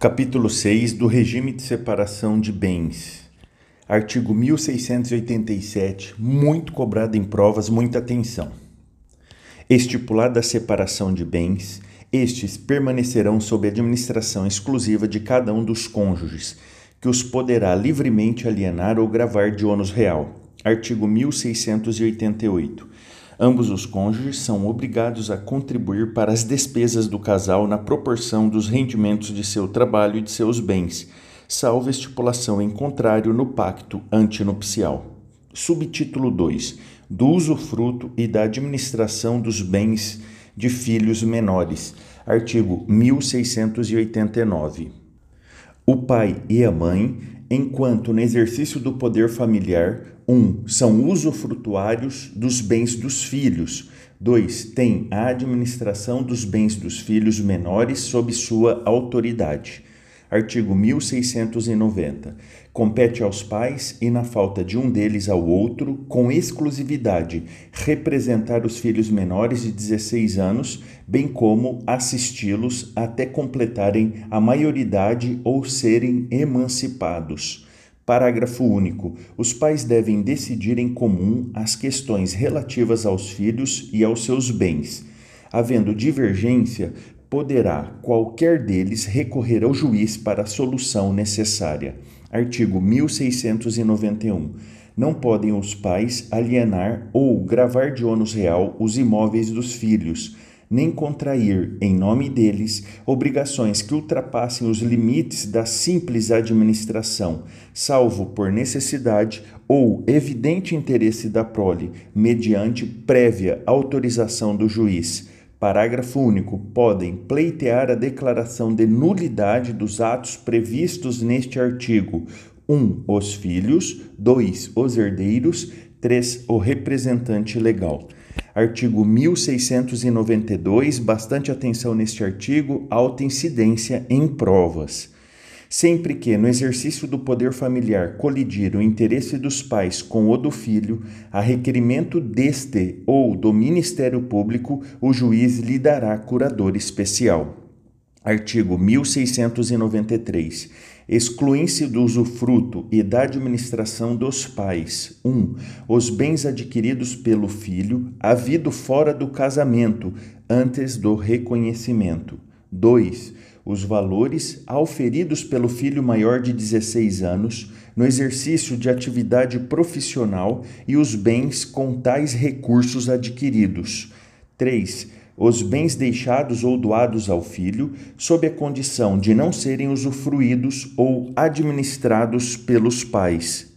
Capítulo 6 do Regime de Separação de Bens. Artigo 1687, muito cobrado em provas, muita atenção. Estipulada a separação de bens, estes permanecerão sob administração exclusiva de cada um dos cônjuges, que os poderá livremente alienar ou gravar de ônus real. Artigo 1688. Ambos os cônjuges são obrigados a contribuir para as despesas do casal na proporção dos rendimentos de seu trabalho e de seus bens, salvo estipulação em contrário no pacto antinupcial. Subtítulo 2. Do usufruto e da administração dos bens de filhos menores. Artigo 1689. O pai e a mãe, enquanto no exercício do poder familiar, 1. Um, são usufrutuários dos bens dos filhos. 2. Têm a administração dos bens dos filhos menores sob sua autoridade. Artigo 1690. Compete aos pais e, na falta de um deles ao outro, com exclusividade, representar os filhos menores de 16 anos, bem como assisti-los até completarem a maioridade ou serem emancipados. Parágrafo único. Os pais devem decidir em comum as questões relativas aos filhos e aos seus bens. Havendo divergência, poderá qualquer deles recorrer ao juiz para a solução necessária. Artigo 1691. Não podem os pais alienar ou gravar de ônus real os imóveis dos filhos nem contrair, em nome deles, obrigações que ultrapassem os limites da simples administração, salvo por necessidade ou evidente interesse da prole, mediante prévia autorização do juiz. Parágrafo único. Podem pleitear a declaração de nulidade dos atos previstos neste artigo. 1. Um, os filhos. 2. Os herdeiros. 3. O representante legal. Artigo 1692, bastante atenção neste artigo, alta incidência em provas. Sempre que, no exercício do poder familiar, colidir o interesse dos pais com o do filho, a requerimento deste ou do Ministério Público, o juiz lhe dará curador especial. Artigo 1693 excluem-se do usufruto e da administração dos pais: 1. Um, os bens adquiridos pelo filho, havido fora do casamento, antes do reconhecimento. 2. Os valores auferidos pelo filho maior de 16 anos no exercício de atividade profissional e os bens com tais recursos adquiridos. 3 os bens deixados ou doados ao filho, sob a condição de não serem usufruídos ou administrados pelos pais.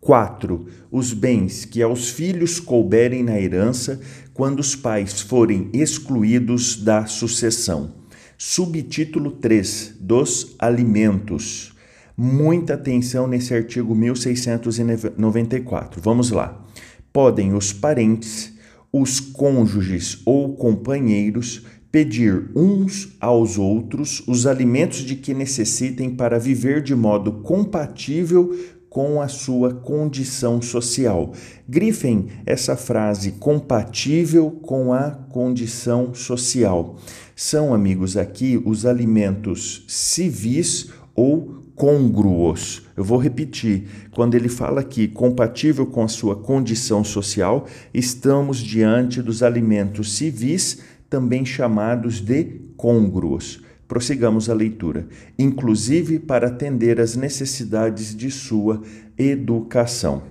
4. Os bens que aos filhos couberem na herança quando os pais forem excluídos da sucessão. Subtítulo 3 dos alimentos. Muita atenção nesse artigo 1694. Vamos lá. Podem os parentes os cônjuges ou companheiros pedir uns aos outros os alimentos de que necessitem para viver de modo compatível com a sua condição social. Grifem essa frase compatível com a condição social. São, amigos, aqui os alimentos civis ou congruos. Eu vou repetir. Quando ele fala aqui compatível com a sua condição social, estamos diante dos alimentos civis, também chamados de congruos. Prossigamos a leitura. Inclusive para atender às necessidades de sua educação.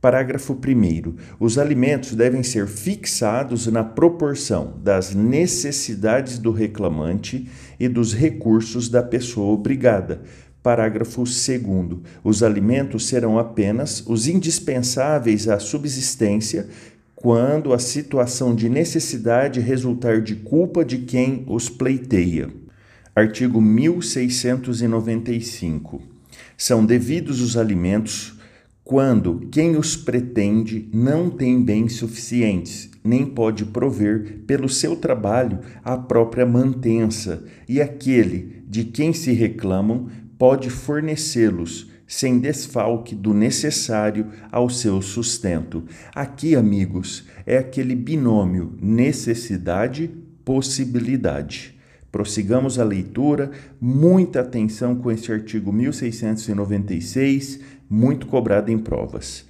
Parágrafo 1. Os alimentos devem ser fixados na proporção das necessidades do reclamante e dos recursos da pessoa obrigada, Parágrafo 2. Os alimentos serão apenas os indispensáveis à subsistência quando a situação de necessidade resultar de culpa de quem os pleiteia. Artigo 1695. São devidos os alimentos quando quem os pretende não tem bens suficientes, nem pode prover pelo seu trabalho a própria mantença, e aquele de quem se reclamam pode fornecê-los sem desfalque do necessário ao seu sustento. Aqui, amigos, é aquele binômio necessidade-possibilidade. Prossigamos a leitura, muita atenção com este artigo 1696, muito cobrado em provas.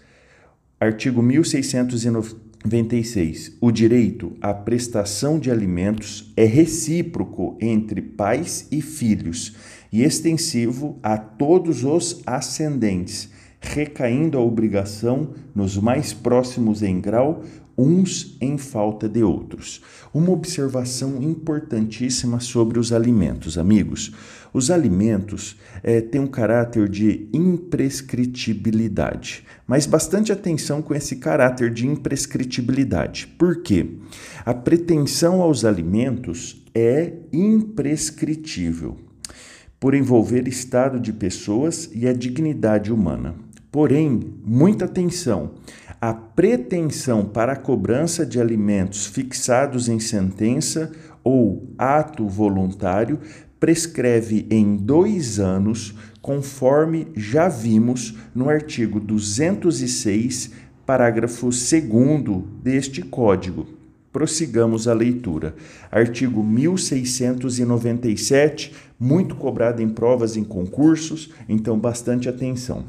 Artigo 1696. O direito à prestação de alimentos é recíproco entre pais e filhos e extensivo a todos os ascendentes, recaindo a obrigação nos mais próximos em grau uns em falta de outros. Uma observação importantíssima sobre os alimentos, amigos. Os alimentos é, têm um caráter de imprescritibilidade, mas bastante atenção com esse caráter de imprescritibilidade. Por quê? A pretensão aos alimentos é imprescritível, por envolver estado de pessoas e a dignidade humana. Porém, muita atenção a pretensão para a cobrança de alimentos fixados em sentença ou ato voluntário prescreve em dois anos, conforme já vimos no artigo 206, parágrafo 2 deste Código. Prossigamos a leitura. Artigo 1697, muito cobrado em provas em concursos, então bastante atenção.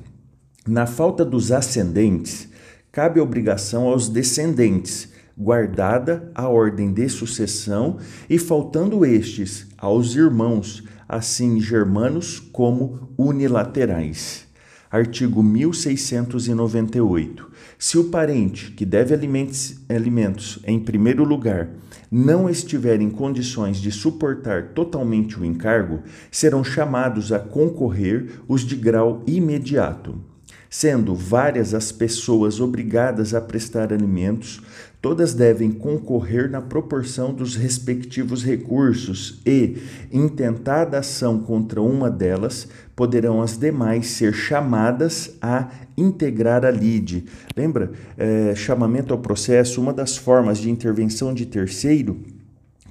Na falta dos ascendentes, cabe obrigação aos descendentes, guardada a ordem de sucessão, e faltando estes, aos irmãos, assim germanos como unilaterais. Artigo 1698. Se o parente que deve alimentos, em primeiro lugar não estiver em condições de suportar totalmente o encargo, serão chamados a concorrer os de grau imediato sendo várias as pessoas obrigadas a prestar alimentos, todas devem concorrer na proporção dos respectivos recursos e, intentada ação contra uma delas, poderão as demais ser chamadas a integrar a lide. Lembra? É, chamamento ao processo, uma das formas de intervenção de terceiro,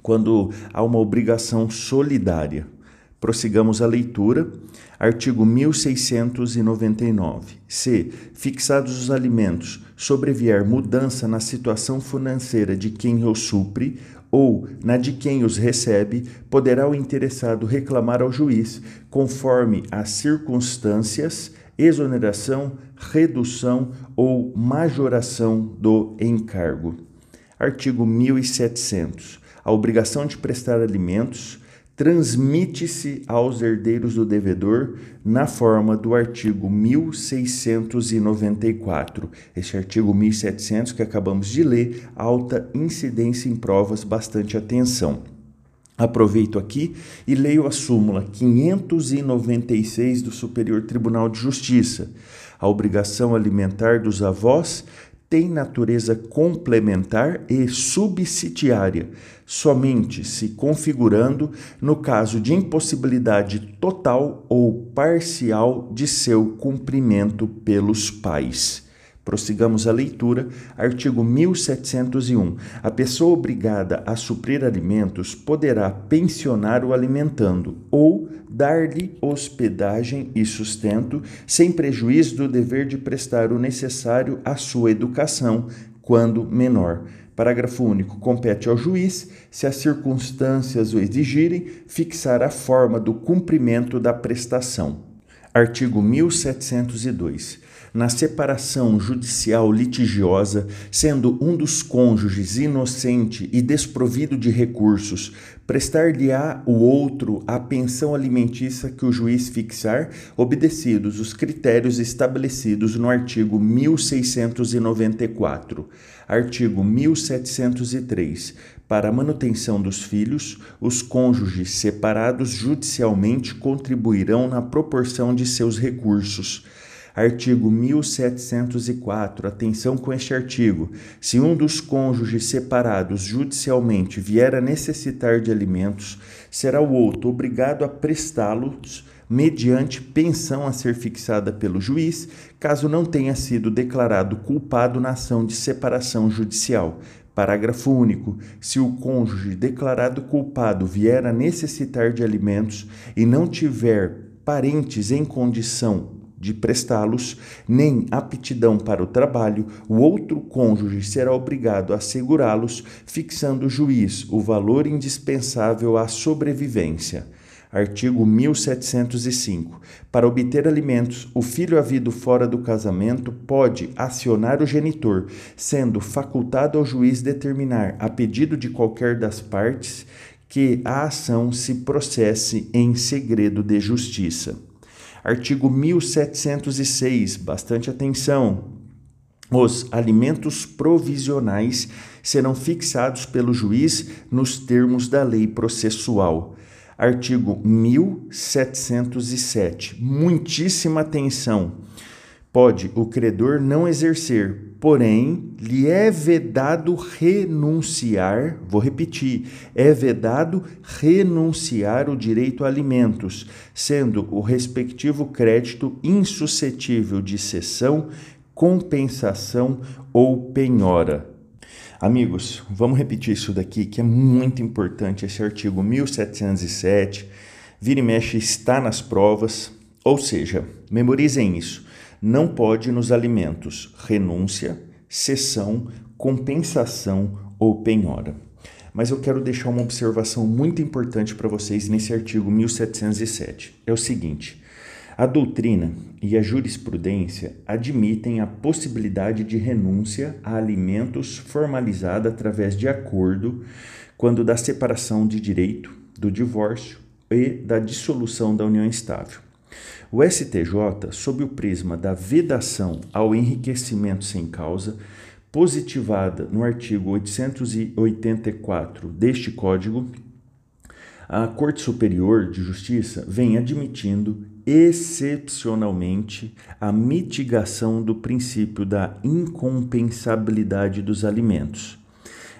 quando há uma obrigação solidária. Prossigamos a leitura. Artigo 1699. C. Fixados os alimentos, sobrevier mudança na situação financeira de quem os supre ou na de quem os recebe, poderá o interessado reclamar ao juiz, conforme as circunstâncias, exoneração, redução ou majoração do encargo. Artigo 1700. A obrigação de prestar alimentos transmite-se aos herdeiros do devedor na forma do artigo 1694. Este artigo 1700 que acabamos de ler, alta incidência em provas, bastante atenção. Aproveito aqui e leio a súmula 596 do Superior Tribunal de Justiça. A obrigação alimentar dos avós tem natureza complementar e subsidiária, somente se configurando no caso de impossibilidade total ou parcial de seu cumprimento pelos pais. Prossigamos a leitura, artigo 1701. A pessoa obrigada a suprir alimentos poderá pensionar o alimentando ou dar-lhe hospedagem e sustento, sem prejuízo do dever de prestar o necessário à sua educação, quando menor. Parágrafo único. Compete ao juiz, se as circunstâncias o exigirem, fixar a forma do cumprimento da prestação. Artigo 1702 na separação judicial litigiosa, sendo um dos cônjuges inocente e desprovido de recursos, prestar-lhe-á o outro a pensão alimentícia que o juiz fixar, obedecidos os critérios estabelecidos no artigo 1694. Artigo 1703. Para a manutenção dos filhos, os cônjuges separados judicialmente contribuirão na proporção de seus recursos. Artigo 1704. Atenção com este artigo. Se um dos cônjuges separados judicialmente vier a necessitar de alimentos, será o outro obrigado a prestá-los mediante pensão a ser fixada pelo juiz, caso não tenha sido declarado culpado na ação de separação judicial. Parágrafo único. Se o cônjuge declarado culpado vier a necessitar de alimentos e não tiver parentes em condição de prestá-los, nem aptidão para o trabalho, o outro cônjuge será obrigado a assegurá-los, fixando o juiz o valor indispensável à sobrevivência. Artigo 1705. Para obter alimentos, o filho havido fora do casamento pode acionar o genitor, sendo facultado ao juiz determinar, a pedido de qualquer das partes, que a ação se processe em segredo de justiça. Artigo 1706, bastante atenção. Os alimentos provisionais serão fixados pelo juiz nos termos da lei processual. Artigo 1707. Muitíssima atenção. Pode o credor não exercer, porém, lhe é vedado renunciar, vou repetir, é vedado renunciar o direito a alimentos, sendo o respectivo crédito insuscetível de cessão, compensação ou penhora. Amigos, vamos repetir isso daqui que é muito importante, esse artigo 1707, vira e mexe está nas provas, ou seja, memorizem isso não pode nos alimentos renúncia, cessão, compensação ou penhora. Mas eu quero deixar uma observação muito importante para vocês nesse artigo 1707. É o seguinte: a doutrina e a jurisprudência admitem a possibilidade de renúncia a alimentos formalizada através de acordo quando da separação de direito, do divórcio e da dissolução da união estável. O STJ, sob o prisma da vedação ao enriquecimento sem causa, positivada no artigo 884 deste Código, a Corte Superior de Justiça vem admitindo excepcionalmente a mitigação do princípio da incompensabilidade dos alimentos.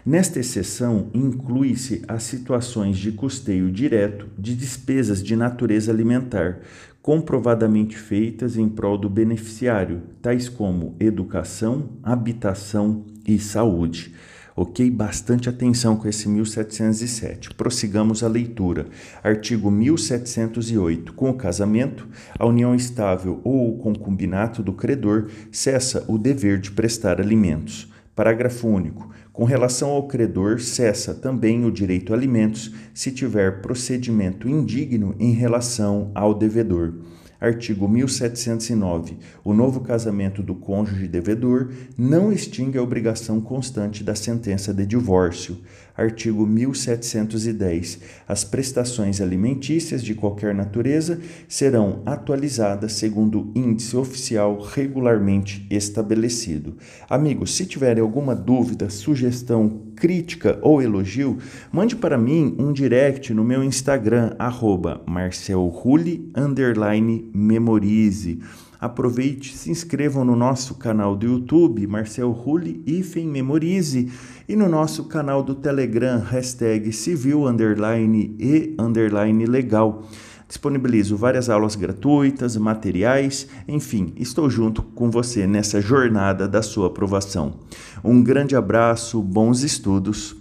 Nesta exceção, inclui-se as situações de custeio direto de despesas de natureza alimentar, comprovadamente feitas em prol do beneficiário, tais como educação, habitação e saúde. Ok? Bastante atenção com esse 1707. Prossigamos a leitura. Artigo 1708. Com o casamento, a união estável ou o concubinato do credor cessa o dever de prestar alimentos. Parágrafo único. Com relação ao credor, cessa também o direito a alimentos se tiver procedimento indigno em relação ao devedor. Artigo 1709. O novo casamento do cônjuge devedor não extingue a obrigação constante da sentença de divórcio. Artigo 1710. As prestações alimentícias de qualquer natureza serão atualizadas segundo índice oficial regularmente estabelecido. Amigos, se tiverem alguma dúvida, sugestão, crítica ou elogio, mande para mim um direct no meu Instagram, arroba memorize. Aproveite, se inscrevam no nosso canal do YouTube, Marcel Rulli Ifen Memorize, e no nosso canal do Telegram, hashtag civil underline e underline legal. Disponibilizo várias aulas gratuitas, materiais, enfim, estou junto com você nessa jornada da sua aprovação. Um grande abraço, bons estudos